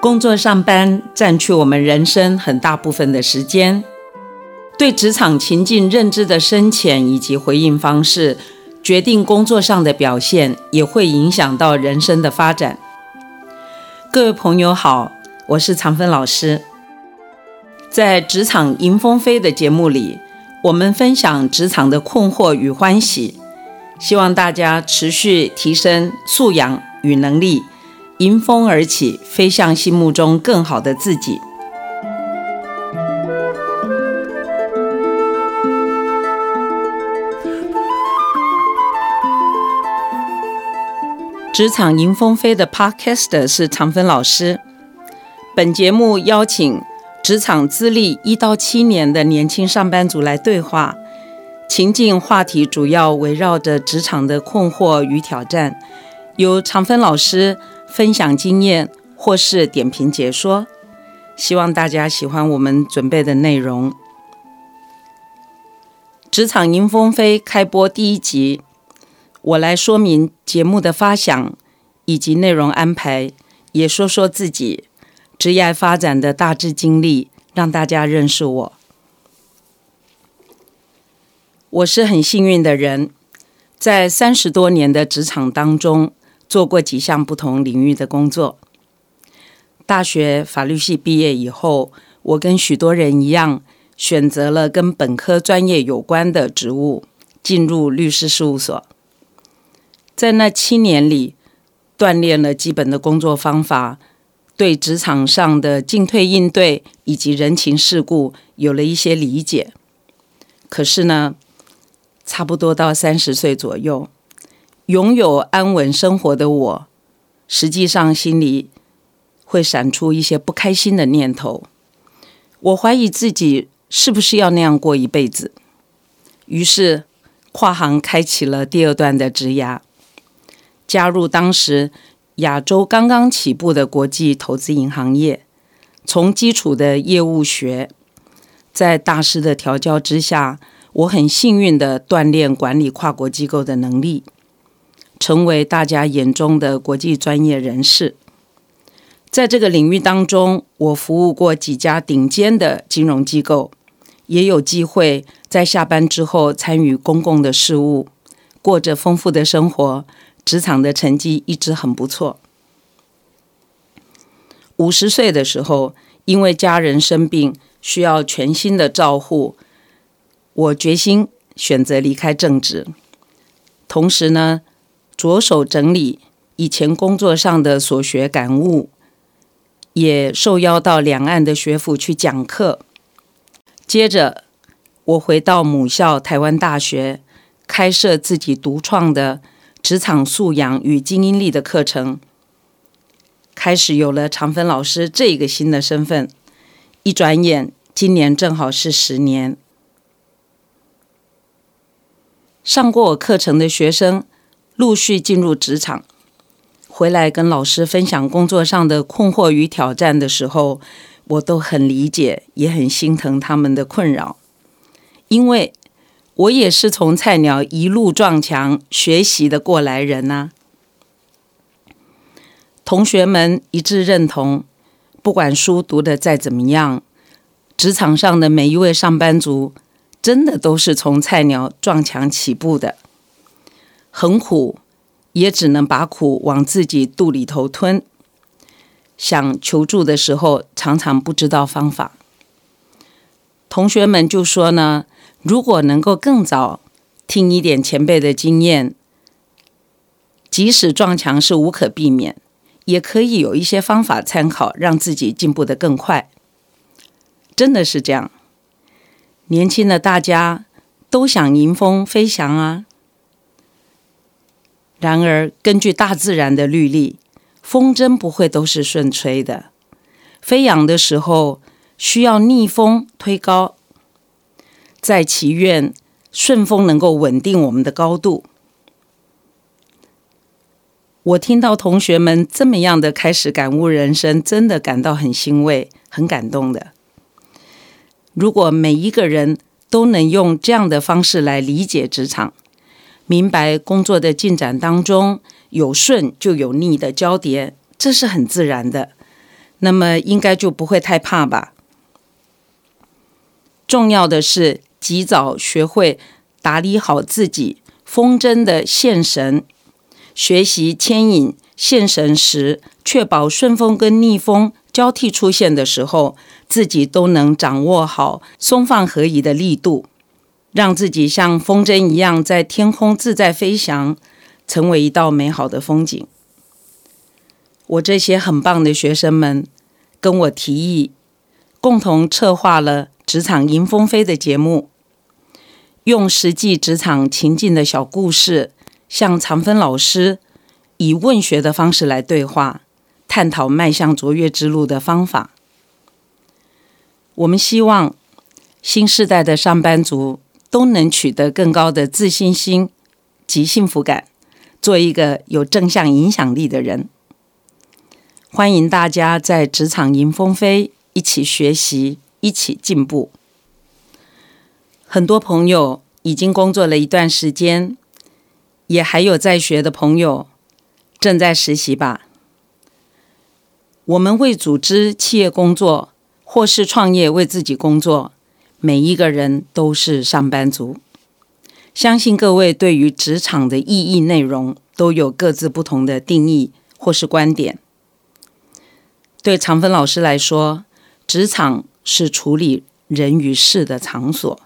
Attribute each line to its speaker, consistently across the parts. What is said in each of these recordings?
Speaker 1: 工作上班占据我们人生很大部分的时间，对职场情境认知的深浅以及回应方式，决定工作上的表现，也会影响到人生的发展。各位朋友好，我是常芬老师。在职场迎风飞的节目里，我们分享职场的困惑与欢喜，希望大家持续提升素养与能力，迎风而起，飞向心目中更好的自己。职场迎风飞的 Podcast 是常芬老师。本节目邀请。职场资历一到七年的年轻上班族来对话，情境话题主要围绕着职场的困惑与挑战，由常芬老师分享经验或是点评解说，希望大家喜欢我们准备的内容。职场迎风飞开播第一集，我来说明节目的发想以及内容安排，也说说自己。职业发展的大致经历，让大家认识我。我是很幸运的人，在三十多年的职场当中，做过几项不同领域的工作。大学法律系毕业以后，我跟许多人一样，选择了跟本科专业有关的职务，进入律师事务所。在那七年里，锻炼了基本的工作方法。对职场上的进退应对以及人情世故有了一些理解，可是呢，差不多到三十岁左右，拥有安稳生活的我，实际上心里会闪出一些不开心的念头。我怀疑自己是不是要那样过一辈子，于是跨行开启了第二段的职涯，加入当时。亚洲刚刚起步的国际投资银行业，从基础的业务学，在大师的调教之下，我很幸运的锻炼管理跨国机构的能力，成为大家眼中的国际专业人士。在这个领域当中，我服务过几家顶尖的金融机构，也有机会在下班之后参与公共的事务，过着丰富的生活。职场的成绩一直很不错。五十岁的时候，因为家人生病，需要全心的照护，我决心选择离开正职。同时呢，着手整理以前工作上的所学感悟，也受邀到两岸的学府去讲课。接着，我回到母校台湾大学，开设自己独创的。职场素养与精英力的课程开始有了长芬老师这个新的身份。一转眼，今年正好是十年。上过我课程的学生陆续进入职场，回来跟老师分享工作上的困惑与挑战的时候，我都很理解，也很心疼他们的困扰，因为。我也是从菜鸟一路撞墙学习的过来人呐。同学们一致认同，不管书读的再怎么样，职场上的每一位上班族，真的都是从菜鸟撞墙起步的，很苦，也只能把苦往自己肚里头吞。想求助的时候，常常不知道方法。同学们就说呢。如果能够更早听一点前辈的经验，即使撞墙是无可避免，也可以有一些方法参考，让自己进步的更快。真的是这样，年轻的大家都想迎风飞翔啊。然而，根据大自然的律例，风筝不会都是顺吹的，飞扬的时候需要逆风推高。在祈愿顺风能够稳定我们的高度。我听到同学们这么样的开始感悟人生，真的感到很欣慰、很感动的。如果每一个人都能用这样的方式来理解职场，明白工作的进展当中有顺就有逆的交叠，这是很自然的。那么应该就不会太怕吧。重要的是及早学会打理好自己，风筝的线绳，学习牵引线绳时，确保顺风跟逆风交替出现的时候，自己都能掌握好松放合宜的力度，让自己像风筝一样在天空自在飞翔，成为一道美好的风景。我这些很棒的学生们跟我提议，共同策划了。职场迎风飞的节目，用实际职场情境的小故事，向常芬老师以问学的方式来对话，探讨迈向卓越之路的方法。我们希望新时代的上班族都能取得更高的自信心及幸福感，做一个有正向影响力的人。欢迎大家在职场迎风飞，一起学习。一起进步。很多朋友已经工作了一段时间，也还有在学的朋友正在实习吧。我们为组织企业工作，或是创业为自己工作，每一个人都是上班族。相信各位对于职场的意义内容都有各自不同的定义或是观点。对长芬老师来说，职场。是处理人与事的场所，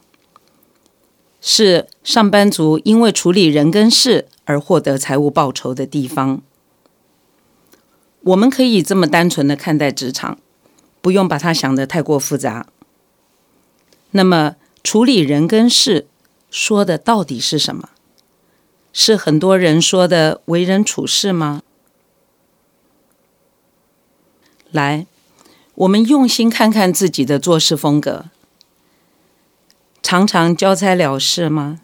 Speaker 1: 是上班族因为处理人跟事而获得财务报酬的地方。我们可以这么单纯的看待职场，不用把它想得太过复杂。那么，处理人跟事说的到底是什么？是很多人说的为人处事吗？来。我们用心看看自己的做事风格，常常交差了事吗？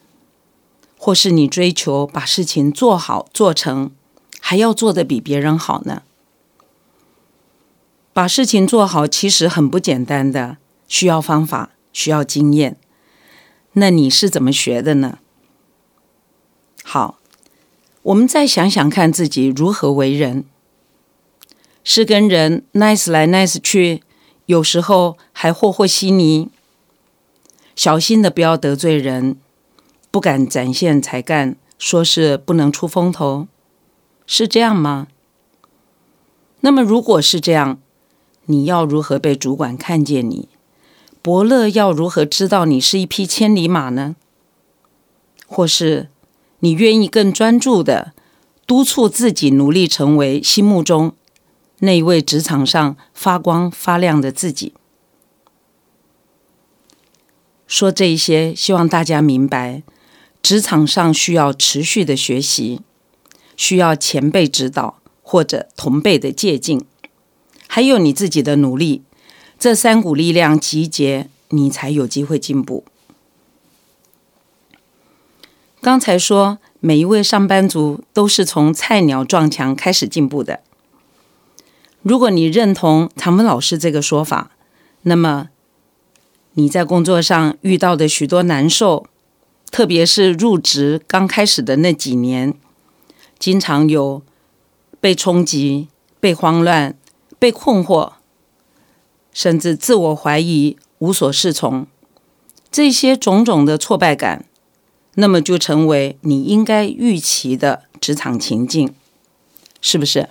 Speaker 1: 或是你追求把事情做好做成，还要做得比别人好呢？把事情做好其实很不简单的，需要方法，需要经验。那你是怎么学的呢？好，我们再想想看自己如何为人。是跟人 nice 来 nice 去，有时候还和和稀泥。小心的不要得罪人，不敢展现才干，说是不能出风头，是这样吗？那么如果是这样，你要如何被主管看见你？伯乐要如何知道你是一匹千里马呢？或是你愿意更专注的督促自己，努力成为心目中？那一位职场上发光发亮的自己，说这一些，希望大家明白，职场上需要持续的学习，需要前辈指导或者同辈的借鉴，还有你自己的努力，这三股力量集结，你才有机会进步。刚才说，每一位上班族都是从菜鸟撞墙开始进步的。如果你认同常文老师这个说法，那么你在工作上遇到的许多难受，特别是入职刚开始的那几年，经常有被冲击、被慌乱、被困惑，甚至自我怀疑、无所适从，这些种种的挫败感，那么就成为你应该预期的职场情境，是不是？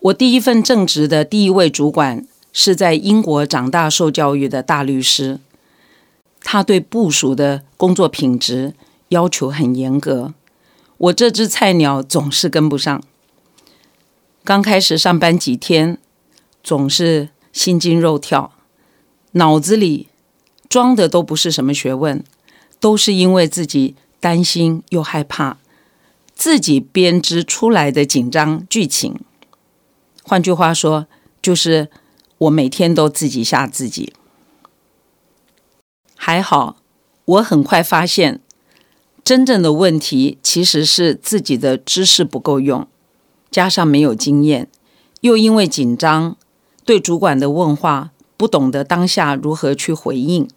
Speaker 1: 我第一份正职的第一位主管是在英国长大受教育的大律师，他对部署的工作品质要求很严格，我这只菜鸟总是跟不上。刚开始上班几天，总是心惊肉跳，脑子里装的都不是什么学问，都是因为自己担心又害怕，自己编织出来的紧张剧情。换句话说，就是我每天都自己吓自己。还好，我很快发现，真正的问题其实是自己的知识不够用，加上没有经验，又因为紧张，对主管的问话不懂得当下如何去回应。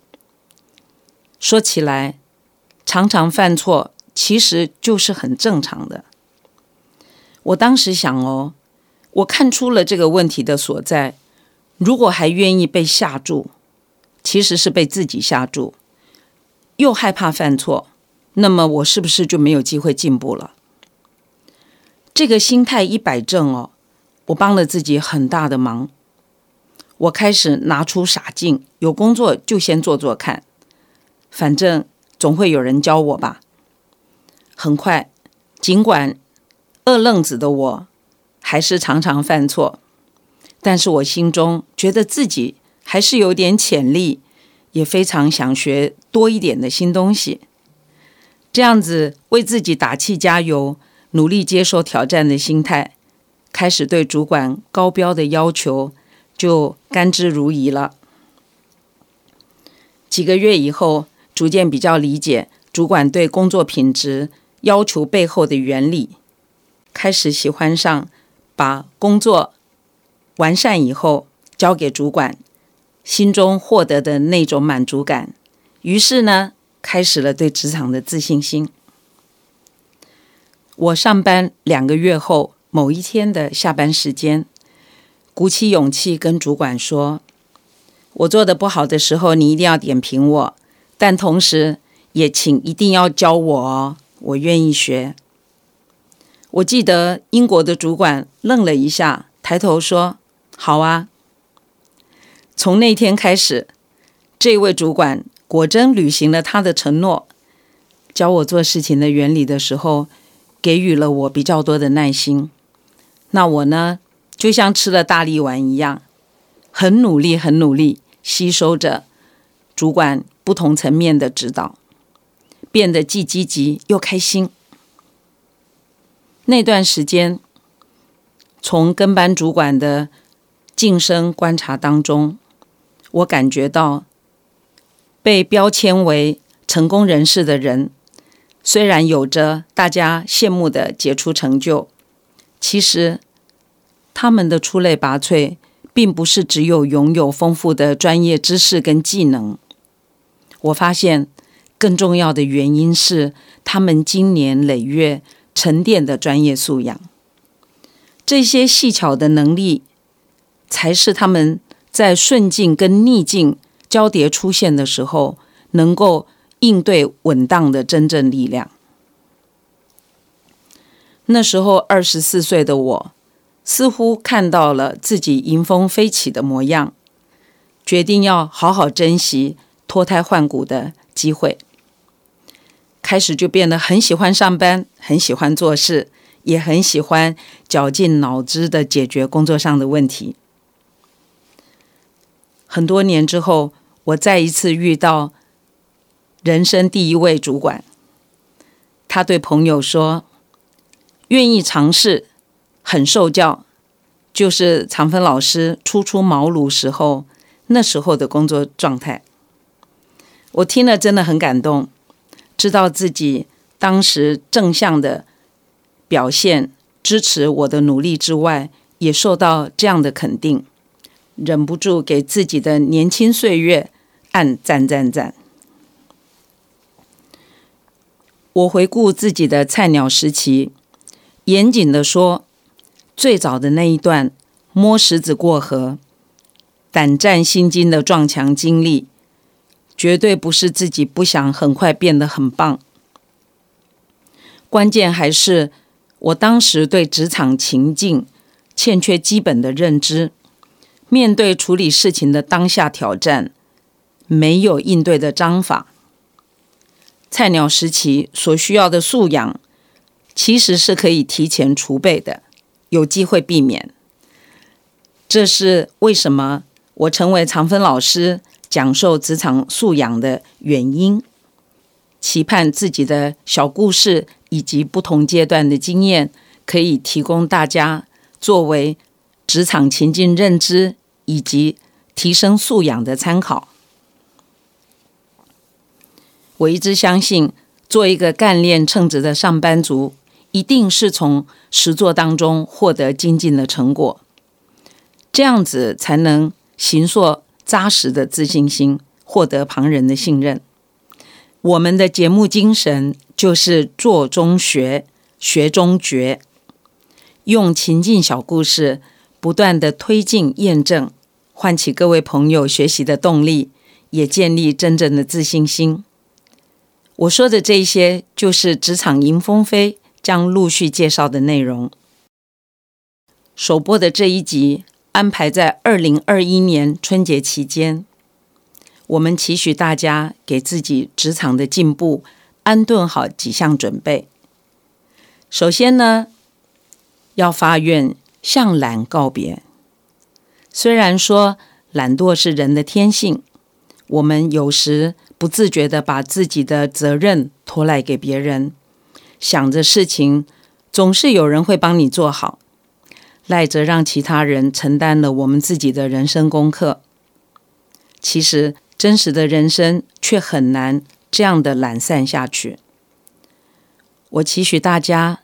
Speaker 1: 说起来，常常犯错，其实就是很正常的。我当时想哦。我看出了这个问题的所在。如果还愿意被吓住，其实是被自己吓住，又害怕犯错，那么我是不是就没有机会进步了？这个心态一摆正哦，我帮了自己很大的忙。我开始拿出傻劲，有工作就先做做看，反正总会有人教我吧。很快，尽管二愣子的我还是常常犯错。但是我心中觉得自己还是有点潜力，也非常想学多一点的新东西。这样子为自己打气加油，努力接受挑战的心态，开始对主管高标的要求就甘之如饴了。几个月以后，逐渐比较理解主管对工作品质要求背后的原理，开始喜欢上把工作。完善以后交给主管，心中获得的那种满足感，于是呢，开始了对职场的自信心。我上班两个月后，某一天的下班时间，鼓起勇气跟主管说：“我做的不好的时候，你一定要点评我，但同时也请一定要教我哦，我愿意学。”我记得英国的主管愣了一下，抬头说。好啊！从那天开始，这位主管果真履行了他的承诺，教我做事情的原理的时候，给予了我比较多的耐心。那我呢，就像吃了大力丸一样，很努力、很努力吸收着主管不同层面的指导，变得既积极又开心。那段时间，从跟班主管的。晋升观察当中，我感觉到被标签为成功人士的人，虽然有着大家羡慕的杰出成就，其实他们的出类拔萃，并不是只有拥有丰富的专业知识跟技能。我发现更重要的原因是他们经年累月沉淀的专业素养，这些细巧的能力。才是他们在顺境跟逆境交叠出现的时候，能够应对稳当的真正力量。那时候二十四岁的我，似乎看到了自己迎风飞起的模样，决定要好好珍惜脱胎换骨的机会。开始就变得很喜欢上班，很喜欢做事，也很喜欢绞尽脑汁的解决工作上的问题。很多年之后，我再一次遇到人生第一位主管。他对朋友说：“愿意尝试，很受教，就是常芬老师初出茅庐时候那时候的工作状态。”我听了真的很感动，知道自己当时正向的表现支持我的努力之外，也受到这样的肯定。忍不住给自己的年轻岁月按赞赞赞。我回顾自己的菜鸟时期，严谨的说，最早的那一段摸石子过河、胆战心惊的撞墙经历，绝对不是自己不想很快变得很棒。关键还是我当时对职场情境欠缺基本的认知。面对处理事情的当下挑战，没有应对的章法。菜鸟时期所需要的素养，其实是可以提前储备的，有机会避免。这是为什么我成为长芬老师讲授职场素养的原因。期盼自己的小故事以及不同阶段的经验，可以提供大家作为职场情境认知。以及提升素养的参考。我一直相信，做一个干练称职的上班族，一定是从实作当中获得精进的成果，这样子才能形塑扎实的自信心，获得旁人的信任。我们的节目精神就是做中学，学中觉，用情境小故事不断的推进验证，唤起各位朋友学习的动力，也建立真正的自信心。我说的这些，就是职场迎风飞将陆续介绍的内容。首播的这一集安排在二零二一年春节期间，我们期许大家给自己职场的进步安顿好几项准备。首先呢。要发愿向懒告别。虽然说懒惰是人的天性，我们有时不自觉的把自己的责任拖赖给别人，想着事情总是有人会帮你做好，赖着让其他人承担了我们自己的人生功课。其实真实的人生却很难这样的懒散下去。我期许大家。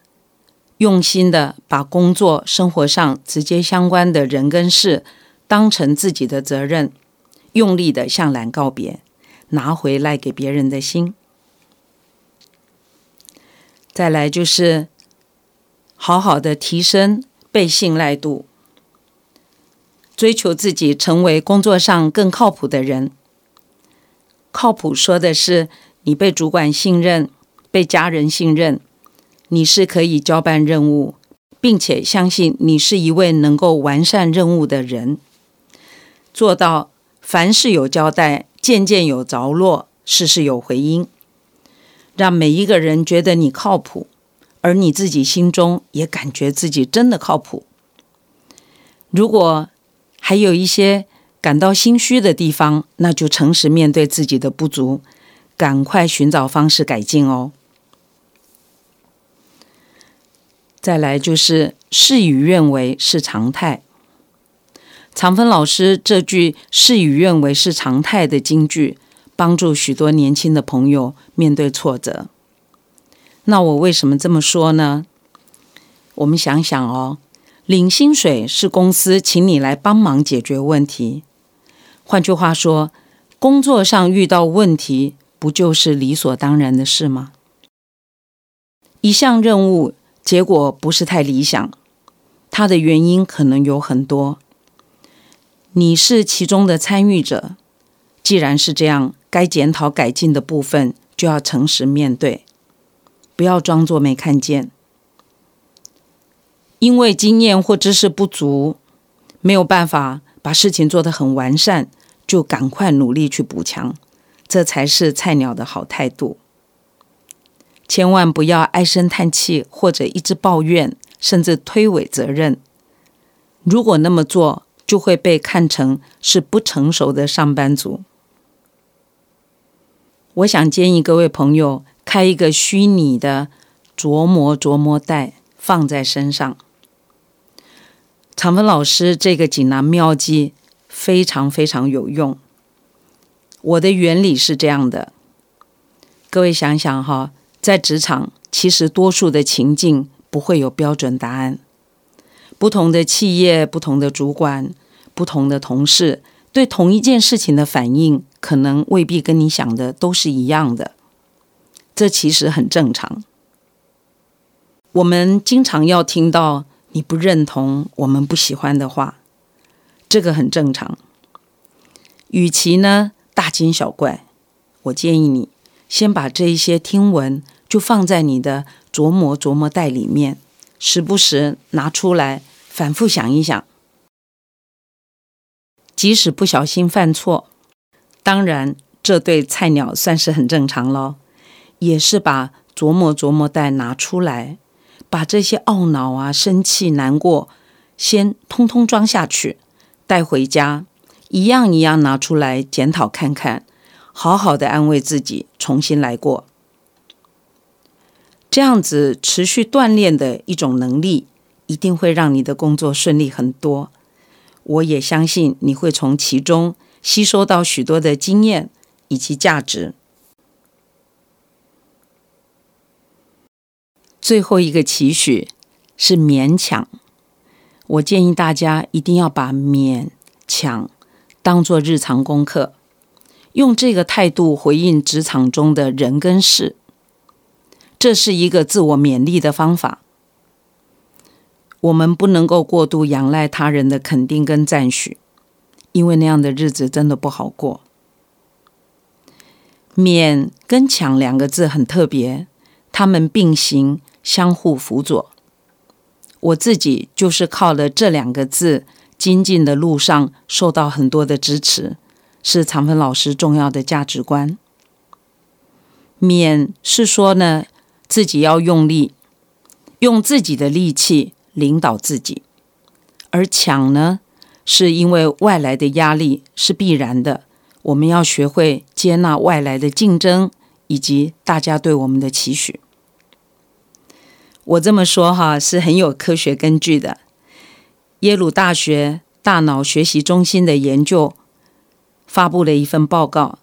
Speaker 1: 用心的把工作、生活上直接相关的人跟事当成自己的责任，用力的向懒告别，拿回来给别人的心。再来就是好好的提升被信赖度，追求自己成为工作上更靠谱的人。靠谱说的是你被主管信任，被家人信任。你是可以交办任务，并且相信你是一位能够完善任务的人，做到凡事有交代，件件有着落，事事有回音，让每一个人觉得你靠谱，而你自己心中也感觉自己真的靠谱。如果还有一些感到心虚的地方，那就诚实面对自己的不足，赶快寻找方式改进哦。再来就是事与愿违是常态。常芬老师这句“事与愿违是常态”的金句，帮助许多年轻的朋友面对挫折。那我为什么这么说呢？我们想想哦，领薪水是公司请你来帮忙解决问题。换句话说，工作上遇到问题，不就是理所当然的事吗？一项任务。结果不是太理想，它的原因可能有很多。你是其中的参与者，既然是这样，该检讨改进的部分就要诚实面对，不要装作没看见。因为经验或知识不足，没有办法把事情做得很完善，就赶快努力去补强，这才是菜鸟的好态度。千万不要唉声叹气，或者一直抱怨，甚至推诿责任。如果那么做，就会被看成是不成熟的上班族。我想建议各位朋友开一个虚拟的琢磨琢磨袋，放在身上。常芬老师这个锦囊妙计非常非常有用。我的原理是这样的，各位想想哈。在职场，其实多数的情境不会有标准答案。不同的企业、不同的主管、不同的同事，对同一件事情的反应，可能未必跟你想的都是一样的。这其实很正常。我们经常要听到你不认同、我们不喜欢的话，这个很正常。与其呢大惊小怪，我建议你先把这一些听闻。就放在你的琢磨琢磨袋里面，时不时拿出来反复想一想。即使不小心犯错，当然这对菜鸟算是很正常喽。也是把琢磨琢磨袋拿出来，把这些懊恼啊、生气、难过，先通通装下去，带回家，一样一样拿出来检讨看看，好好的安慰自己，重新来过。这样子持续锻炼的一种能力，一定会让你的工作顺利很多。我也相信你会从其中吸收到许多的经验以及价值。最后一个期许是勉强，我建议大家一定要把勉强当做日常功课，用这个态度回应职场中的人跟事。这是一个自我勉励的方法。我们不能够过度仰赖他人的肯定跟赞许，因为那样的日子真的不好过。勉跟强两个字很特别，他们并行，相互辅佐。我自己就是靠了这两个字，精进的路上受到很多的支持，是长芬老师重要的价值观。勉是说呢，自己要用力，用自己的力气领导自己；而抢呢，是因为外来的压力是必然的，我们要学会接纳外来的竞争以及大家对我们的期许。我这么说哈，是很有科学根据的。耶鲁大学大脑学习中心的研究发布了一份报告，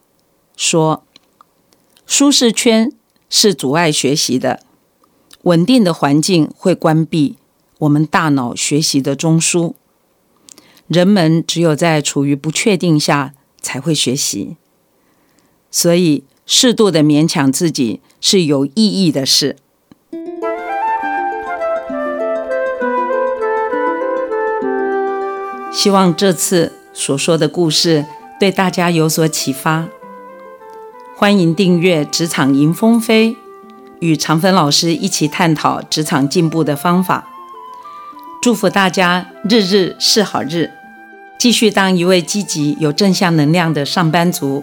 Speaker 1: 说。舒适圈是阻碍学习的，稳定的环境会关闭我们大脑学习的中枢。人们只有在处于不确定下才会学习，所以适度的勉强自己是有意义的事。希望这次所说的故事对大家有所启发。欢迎订阅《职场迎风飞》，与长芬老师一起探讨职场进步的方法。祝福大家日日是好日，继续当一位积极、有正向能量的上班族。